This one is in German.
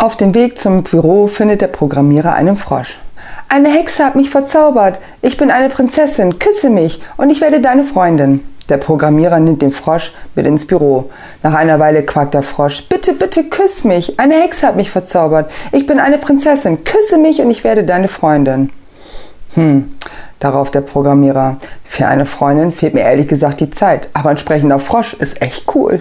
Auf dem Weg zum Büro findet der Programmierer einen Frosch. Eine Hexe hat mich verzaubert. Ich bin eine Prinzessin. Küsse mich und ich werde deine Freundin. Der Programmierer nimmt den Frosch mit ins Büro. Nach einer Weile quakt der Frosch. Bitte, bitte küss mich. Eine Hexe hat mich verzaubert. Ich bin eine Prinzessin. Küsse mich und ich werde deine Freundin. Hm, darauf der Programmierer. Für eine Freundin fehlt mir ehrlich gesagt die Zeit, aber ein sprechender Frosch ist echt cool.